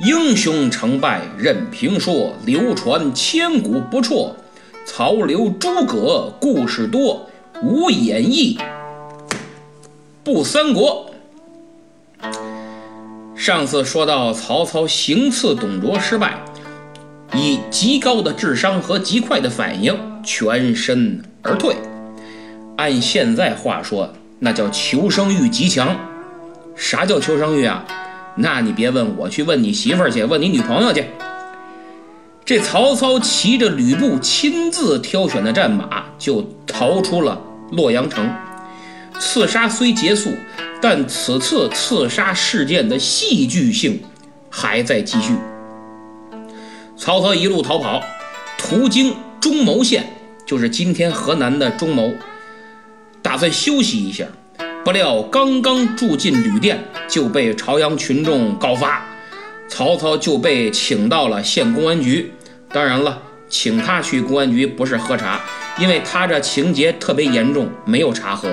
英雄成败任评说，流传千古不辍。曹刘诸葛故事多，无演义不三国。上次说到曹操行刺董卓失败，以极高的智商和极快的反应全身而退。按现在话说，那叫求生欲极强。啥叫求生欲啊？那你别问我，去问你媳妇儿去，问你女朋友去。这曹操骑着吕布亲自挑选的战马，就逃出了洛阳城。刺杀虽结束，但此次刺杀事件的戏剧性还在继续。曹操一路逃跑，途经中牟县，就是今天河南的中牟，打算休息一下。不料刚刚住进旅店，就被朝阳群众告发，曹操就被请到了县公安局。当然了，请他去公安局不是喝茶，因为他这情节特别严重，没有茶喝。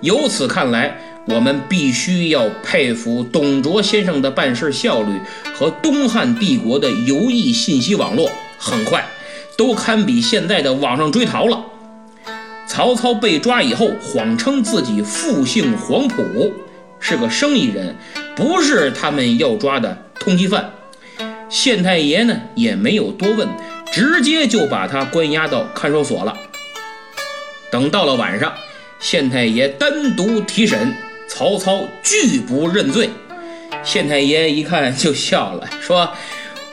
由此看来，我们必须要佩服董卓先生的办事效率和东汉帝国的游弋信息网络，很快都堪比现在的网上追逃了。曹操被抓以后，谎称自己复姓黄埔，是个生意人，不是他们要抓的通缉犯。县太爷呢也没有多问，直接就把他关押到看守所了。等到了晚上，县太爷单独提审，曹操拒不认罪。县太爷一看就笑了，说：“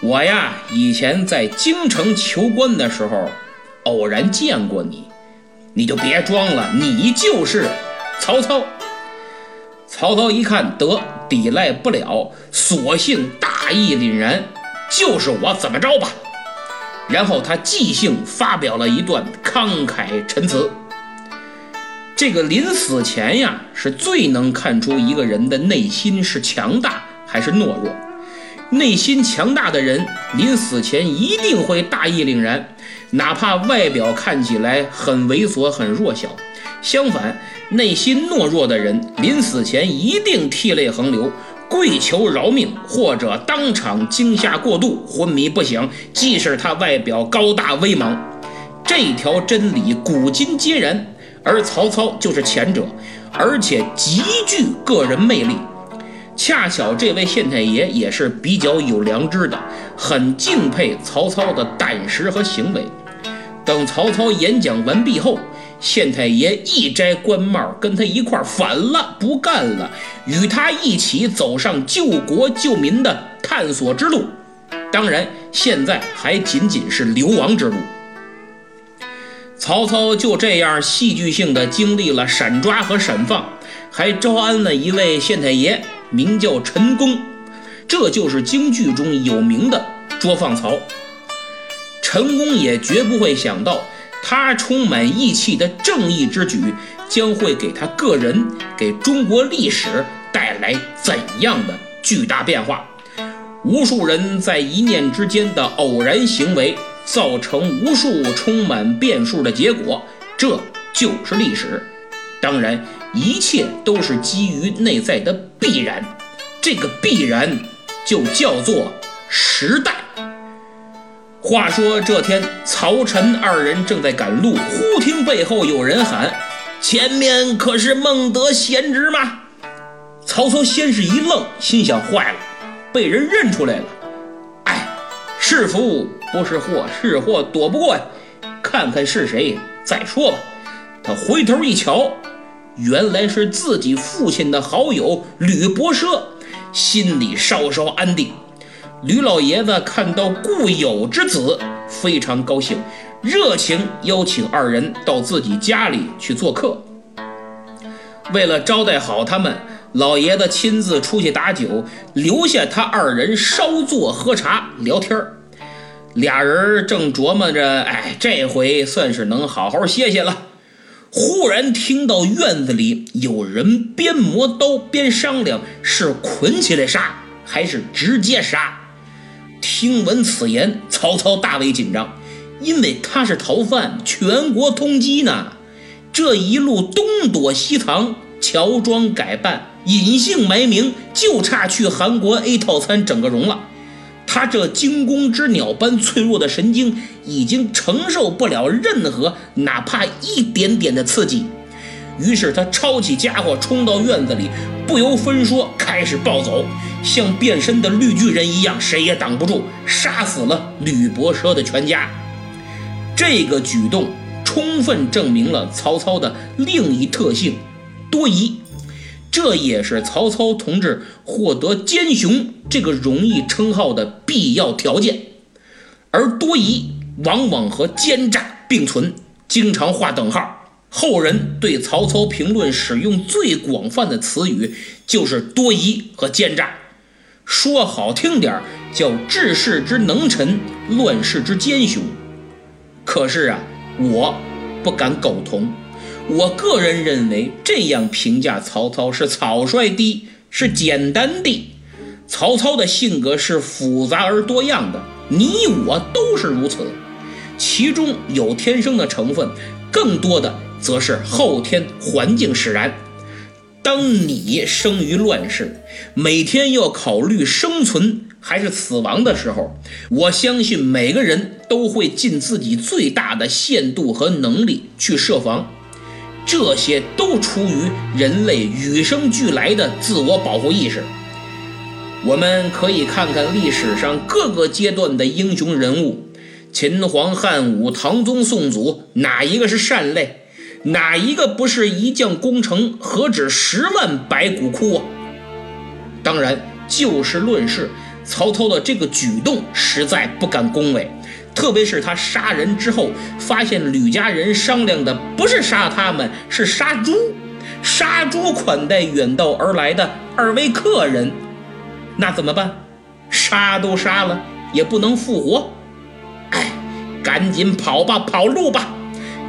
我呀，以前在京城求官的时候，偶然见过你。”你就别装了，你就是曹操。曹操一看得抵赖不了，索性大义凛然，就是我，怎么着吧？然后他即兴发表了一段慷慨陈词。这个临死前呀，是最能看出一个人的内心是强大还是懦弱。内心强大的人，临死前一定会大义凛然。哪怕外表看起来很猥琐、很弱小，相反，内心懦弱的人临死前一定涕泪横流，跪求饶命，或者当场惊吓过度，昏迷不醒。即使他外表高大威猛，这条真理古今皆然。而曹操就是前者，而且极具个人魅力。恰巧这位县太爷也是比较有良知的，很敬佩曹操的胆识和行为。等曹操演讲完毕后，县太爷一摘官帽，跟他一块反了，不干了，与他一起走上救国救民的探索之路。当然，现在还仅仅是流亡之路。曹操就这样戏剧性的经历了闪抓和闪放，还招安了一位县太爷，名叫陈宫，这就是京剧中有名的捉放曹。陈宫也绝不会想到，他充满义气的正义之举将会给他个人、给中国历史带来怎样的巨大变化。无数人在一念之间的偶然行为，造成无数充满变数的结果，这就是历史。当然，一切都是基于内在的必然，这个必然就叫做时代。话说这天，曹陈二人正在赶路，忽听背后有人喊：“前面可是孟德贤侄吗？”曹操先是一愣，心想：坏了，被人认出来了。哎，是福不是祸，是祸躲不过呀。看看是谁再说吧。他回头一瞧，原来是自己父亲的好友吕伯奢，心里稍稍安定。吕老爷子看到故友之子，非常高兴，热情邀请二人到自己家里去做客。为了招待好他们，老爷子亲自出去打酒，留下他二人稍坐喝茶聊天俩人正琢磨着，哎，这回算是能好好歇歇了。忽然听到院子里有人边磨刀边商量，是捆起来杀，还是直接杀？听闻此言，曹操大为紧张，因为他是逃犯，全国通缉呢。这一路东躲西藏，乔装改扮，隐姓埋名，就差去韩国 A 套餐整个容了。他这惊弓之鸟般脆弱的神经已经承受不了任何哪怕一点点的刺激，于是他抄起家伙冲到院子里，不由分说开始暴走，像变身的绿巨人一样，谁也挡不住，杀死了吕伯奢的全家。这个举动充分证明了曹操的另一特性——多疑。这也是曹操同志获得“奸雄”这个荣誉称号的必要条件，而多疑往往和奸诈并存，经常画等号。后人对曹操评论使用最广泛的词语就是多疑和奸诈，说好听点叫治世之能臣，乱世之奸雄。可是啊，我不敢苟同。我个人认为，这样评价曹操是草率的，是简单的。曹操的性格是复杂而多样的，你我都是如此。其中有天生的成分，更多的则是后天环境使然。当你生于乱世，每天要考虑生存还是死亡的时候，我相信每个人都会尽自己最大的限度和能力去设防。这些都出于人类与生俱来的自我保护意识。我们可以看看历史上各个阶段的英雄人物，秦皇汉武、唐宗宋祖，哪一个是善类？哪一个不是一将功成，何止十万白骨枯啊？当然，就事论事，曹操的这个举动实在不敢恭维。特别是他杀人之后，发现吕家人商量的不是杀他们，是杀猪，杀猪款待远道而来的二位客人，那怎么办？杀都杀了，也不能复活。哎，赶紧跑吧，跑路吧！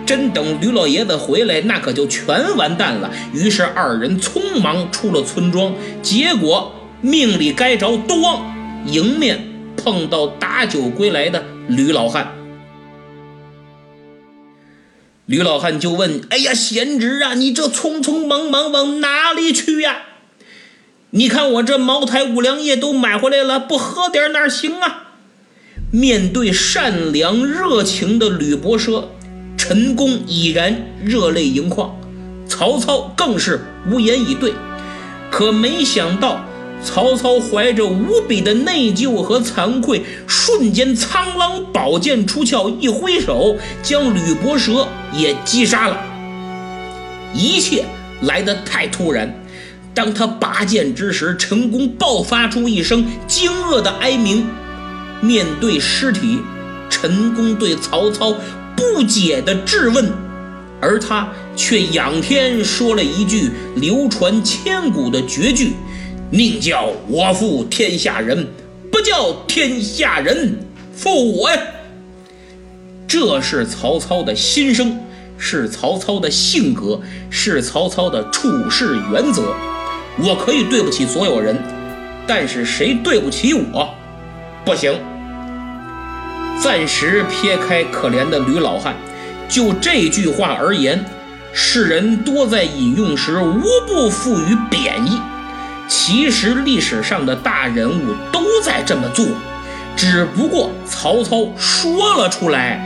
真等吕老爷子回来，那可就全完蛋了。于是二人匆忙出了村庄，结果命里该着都忘，迎面碰到打酒归来的。吕老汉，吕老汉就问：“哎呀，贤侄啊，你这匆匆忙忙往哪里去呀？你看我这茅台、五粮液都买回来了，不喝点哪行啊？”面对善良热情的吕伯奢，陈宫已然热泪盈眶，曹操更是无言以对。可没想到。曹操怀着无比的内疚和惭愧，瞬间苍狼宝剑出鞘，一挥手将吕伯奢也击杀了。一切来得太突然，当他拔剑之时，陈宫爆发出一声惊愕的哀鸣。面对尸体，陈宫对曹操不解的质问，而他却仰天说了一句流传千古的绝句。宁叫我负天下人，不叫天下人负我呀！这是曹操的心声，是曹操的性格，是曹操的处事原则。我可以对不起所有人，但是谁对不起我，不行。暂时撇开可怜的吕老汉，就这句话而言，世人多在引用时无不赋予贬义。其实历史上的大人物都在这么做，只不过曹操说了出来。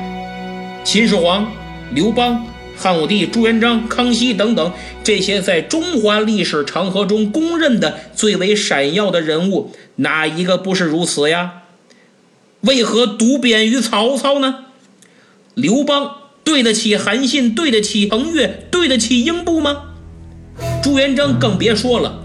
秦始皇、刘邦、汉武帝、朱元璋、康熙等等这些在中华历史长河中公认的最为闪耀的人物，哪一个不是如此呀？为何独贬于曹操呢？刘邦对得起韩信，对得起彭越，对得起英布吗？朱元璋更别说了。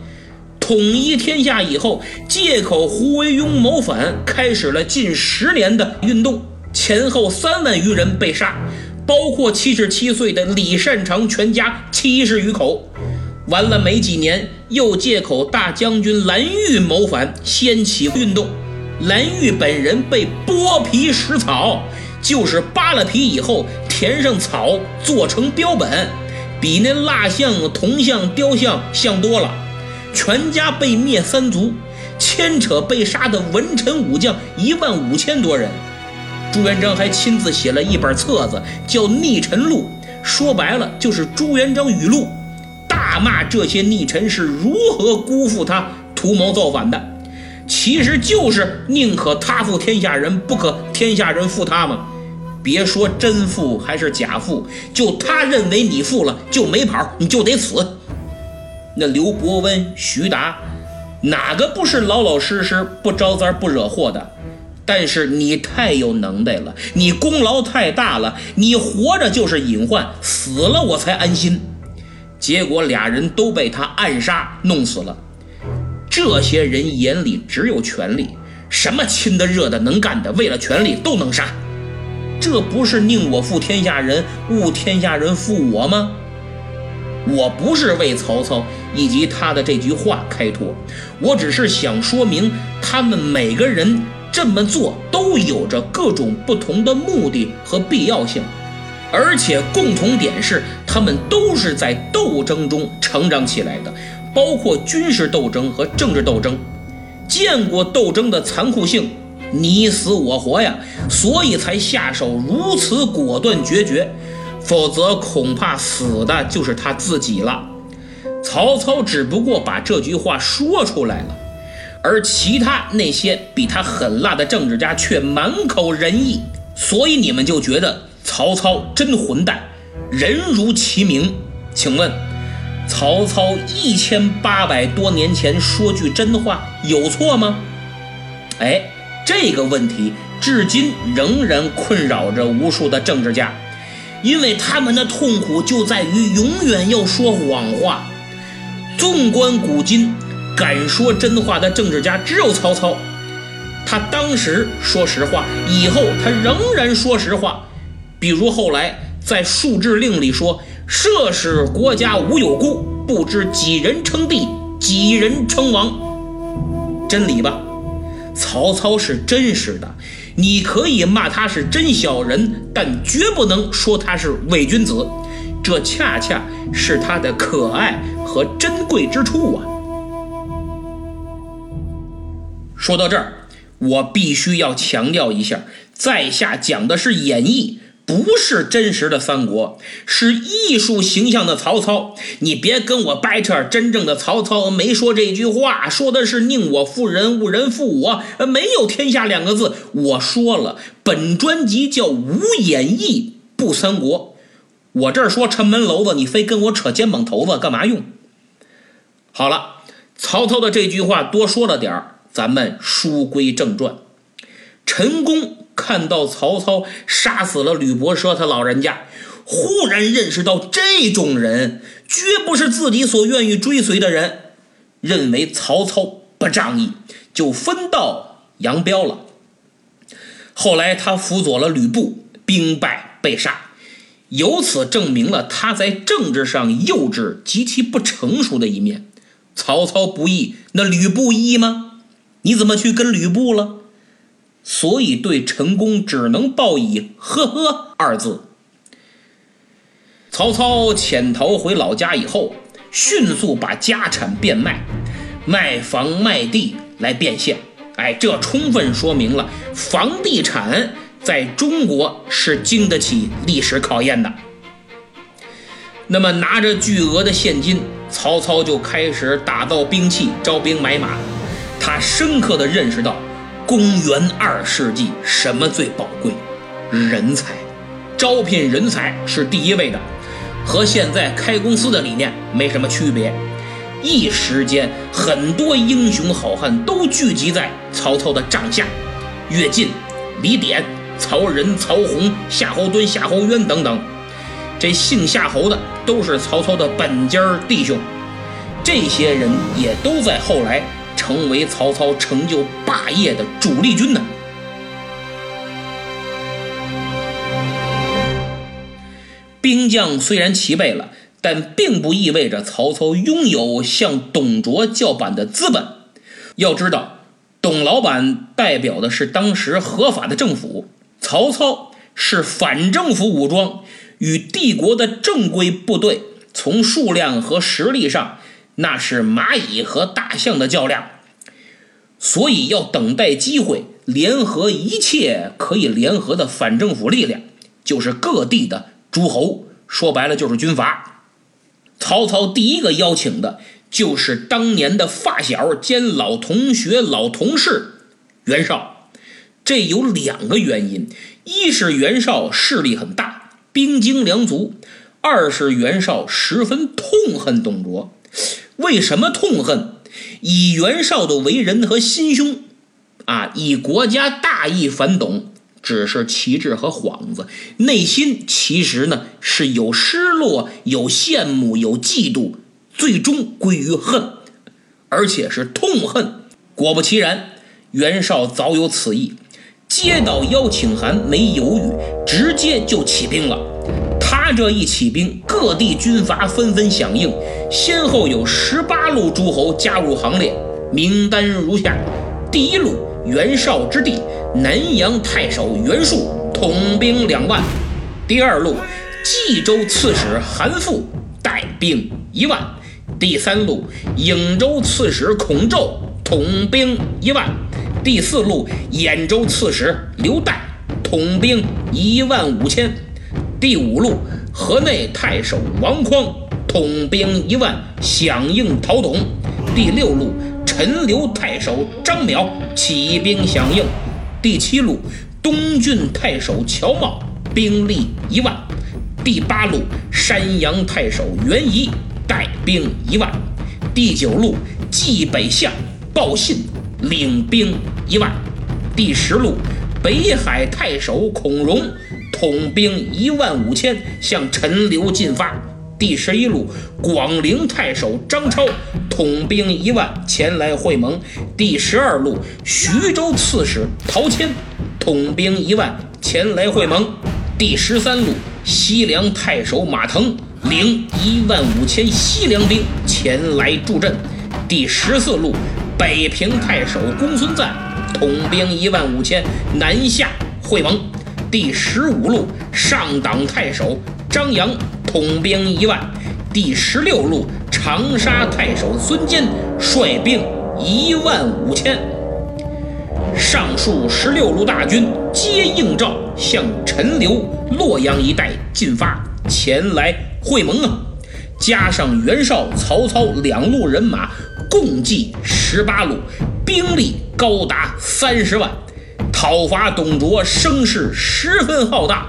统一天下以后，借口胡惟庸谋反，开始了近十年的运动，前后三万余人被杀，包括七十七岁的李善长全家七十余口。完了没几年，又借口大将军蓝玉谋反，掀起运动。蓝玉本人被剥皮食草，就是扒了皮以后填上草做成标本，比那蜡像、铜像、雕像像多了。全家被灭三族，牵扯被杀的文臣武将一万五千多人。朱元璋还亲自写了一本册子，叫《逆臣录》，说白了就是朱元璋语录，大骂这些逆臣是如何辜负他、图谋造反的。其实就是宁可他负天下人，不可天下人负他嘛。别说真负还是假负，就他认为你负了就没跑，你就得死。那刘伯温、徐达，哪个不是老老实实、不招灾、不惹祸的？但是你太有能耐了，你功劳太大了，你活着就是隐患，死了我才安心。结果俩人都被他暗杀弄死了。这些人眼里只有权力，什么亲的、热的、能干的，为了权力都能杀。这不是宁我负天下人，勿天下人负我吗？我不是为曹操以及他的这句话开脱，我只是想说明，他们每个人这么做都有着各种不同的目的和必要性，而且共同点是，他们都是在斗争中成长起来的，包括军事斗争和政治斗争，见过斗争的残酷性。你死我活呀，所以才下手如此果断决绝，否则恐怕死的就是他自己了。曹操只不过把这句话说出来了，而其他那些比他狠辣的政治家却满口仁义，所以你们就觉得曹操真混蛋，人如其名。请问，曹操一千八百多年前说句真话有错吗？哎。这个问题至今仍然困扰着无数的政治家，因为他们的痛苦就在于永远要说谎话。纵观古今，敢说真话的政治家只有曹操。他当时说实话，以后他仍然说实话。比如后来在数制令里说：“设使国家无有孤，不知几人称帝，几人称王。”真理吧？曹操是真实的，你可以骂他是真小人，但绝不能说他是伪君子。这恰恰是他的可爱和珍贵之处啊！说到这儿，我必须要强调一下，在下讲的是演绎。不是真实的三国，是艺术形象的曹操。你别跟我掰扯，真正的曹操没说这句话，说的是“宁我负人，勿人负我”，没有“天下”两个字。我说了，本专辑叫无演义不三国。我这儿说城门楼子，你非跟我扯肩膀头子，干嘛用？好了，曹操的这句话多说了点儿，咱们书归正传。陈宫。看到曹操杀死了吕伯奢他老人家，忽然认识到这种人绝不是自己所愿意追随的人，认为曹操不仗义，就分道扬镳了。后来他辅佐了吕布，兵败被杀，由此证明了他在政治上幼稚极其不成熟的一面。曹操不义，那吕布义吗？你怎么去跟吕布了？所以，对陈宫只能报以“呵呵”二字。曹操潜逃回老家以后，迅速把家产变卖，卖房卖地来变现。哎，这充分说明了房地产在中国是经得起历史考验的。那么，拿着巨额的现金，曹操就开始打造兵器、招兵买马。他深刻地认识到。公元二世纪，什么最宝贵？人才，招聘人才是第一位的，和现在开公司的理念没什么区别。一时间，很多英雄好汉都聚集在曹操的帐下，乐进、李典、曹仁、曹洪、夏侯惇、夏侯渊等等，这姓夏侯的都是曹操的本家弟兄，这些人也都在后来。成为曹操成就霸业的主力军呢。兵将虽然齐备了，但并不意味着曹操拥有向董卓叫板的资本。要知道，董老板代表的是当时合法的政府，曹操是反政府武装，与帝国的正规部队从数量和实力上，那是蚂蚁和大象的较量。所以要等待机会，联合一切可以联合的反政府力量，就是各地的诸侯，说白了就是军阀。曹操第一个邀请的就是当年的发小兼老同学、老同事袁绍。这有两个原因：一是袁绍势力很大，兵精粮足；二是袁绍十分痛恨董卓。为什么痛恨？以袁绍的为人和心胸，啊，以国家大义反董，只是旗帜和幌子，内心其实呢是有失落、有羡慕、有嫉妒，最终归于恨，而且是痛恨。果不其然，袁绍早有此意，接到邀请函没犹豫，直接就起兵了。这一起兵，各地军阀纷纷响应，先后有十八路诸侯加入行列，名单如下：第一路，袁绍之弟南阳太守袁术，统兵两万；第二路，冀州刺史韩馥，带兵一万；第三路，颍州刺史孔宙，统兵一万；第四路，兖州刺史刘岱，统兵一万五千。第五路，河内太守王匡统兵一万，响应陶董。第六路，陈留太守张邈起兵响应。第七路，东郡太守乔瑁兵力一万。第八路，山阳太守袁仪带兵一万。第九路，冀北相鲍信领兵一万。第十路，北海太守孔融。统兵一万五千向陈留进发。第十一路广陵太守张超统兵一万前来会盟。第十二路徐州刺史陶谦统兵一万前来会盟。第十三路西凉太守马腾领一万五千西凉兵前来助阵。第十四路北平太守公孙瓒统兵一万五千南下会盟。第十五路上党太守张扬统兵一万，第十六路长沙太守孙坚率兵一万五千。上述十六路大军皆应召向陈留、洛阳一带进发，前来会盟啊！加上袁绍、曹操两路人马，共计十八路，兵力高达三十万。讨伐董卓声势十分浩大，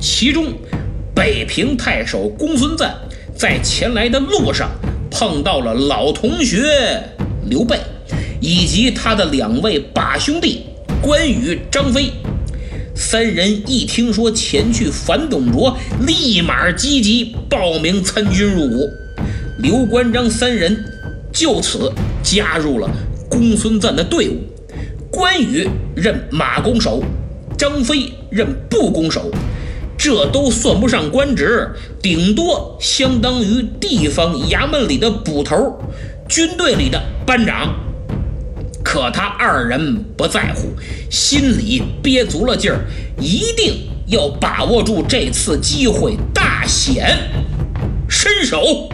其中北平太守公孙瓒在前来的路上碰到了老同学刘备，以及他的两位把兄弟关羽、张飞。三人一听说前去反董卓，立马积极报名参军入伍。刘关张三人就此加入了公孙瓒的队伍。关羽任马弓手，张飞任步弓手，这都算不上官职，顶多相当于地方衙门里的捕头，军队里的班长。可他二人不在乎，心里憋足了劲儿，一定要把握住这次机会，大显身手。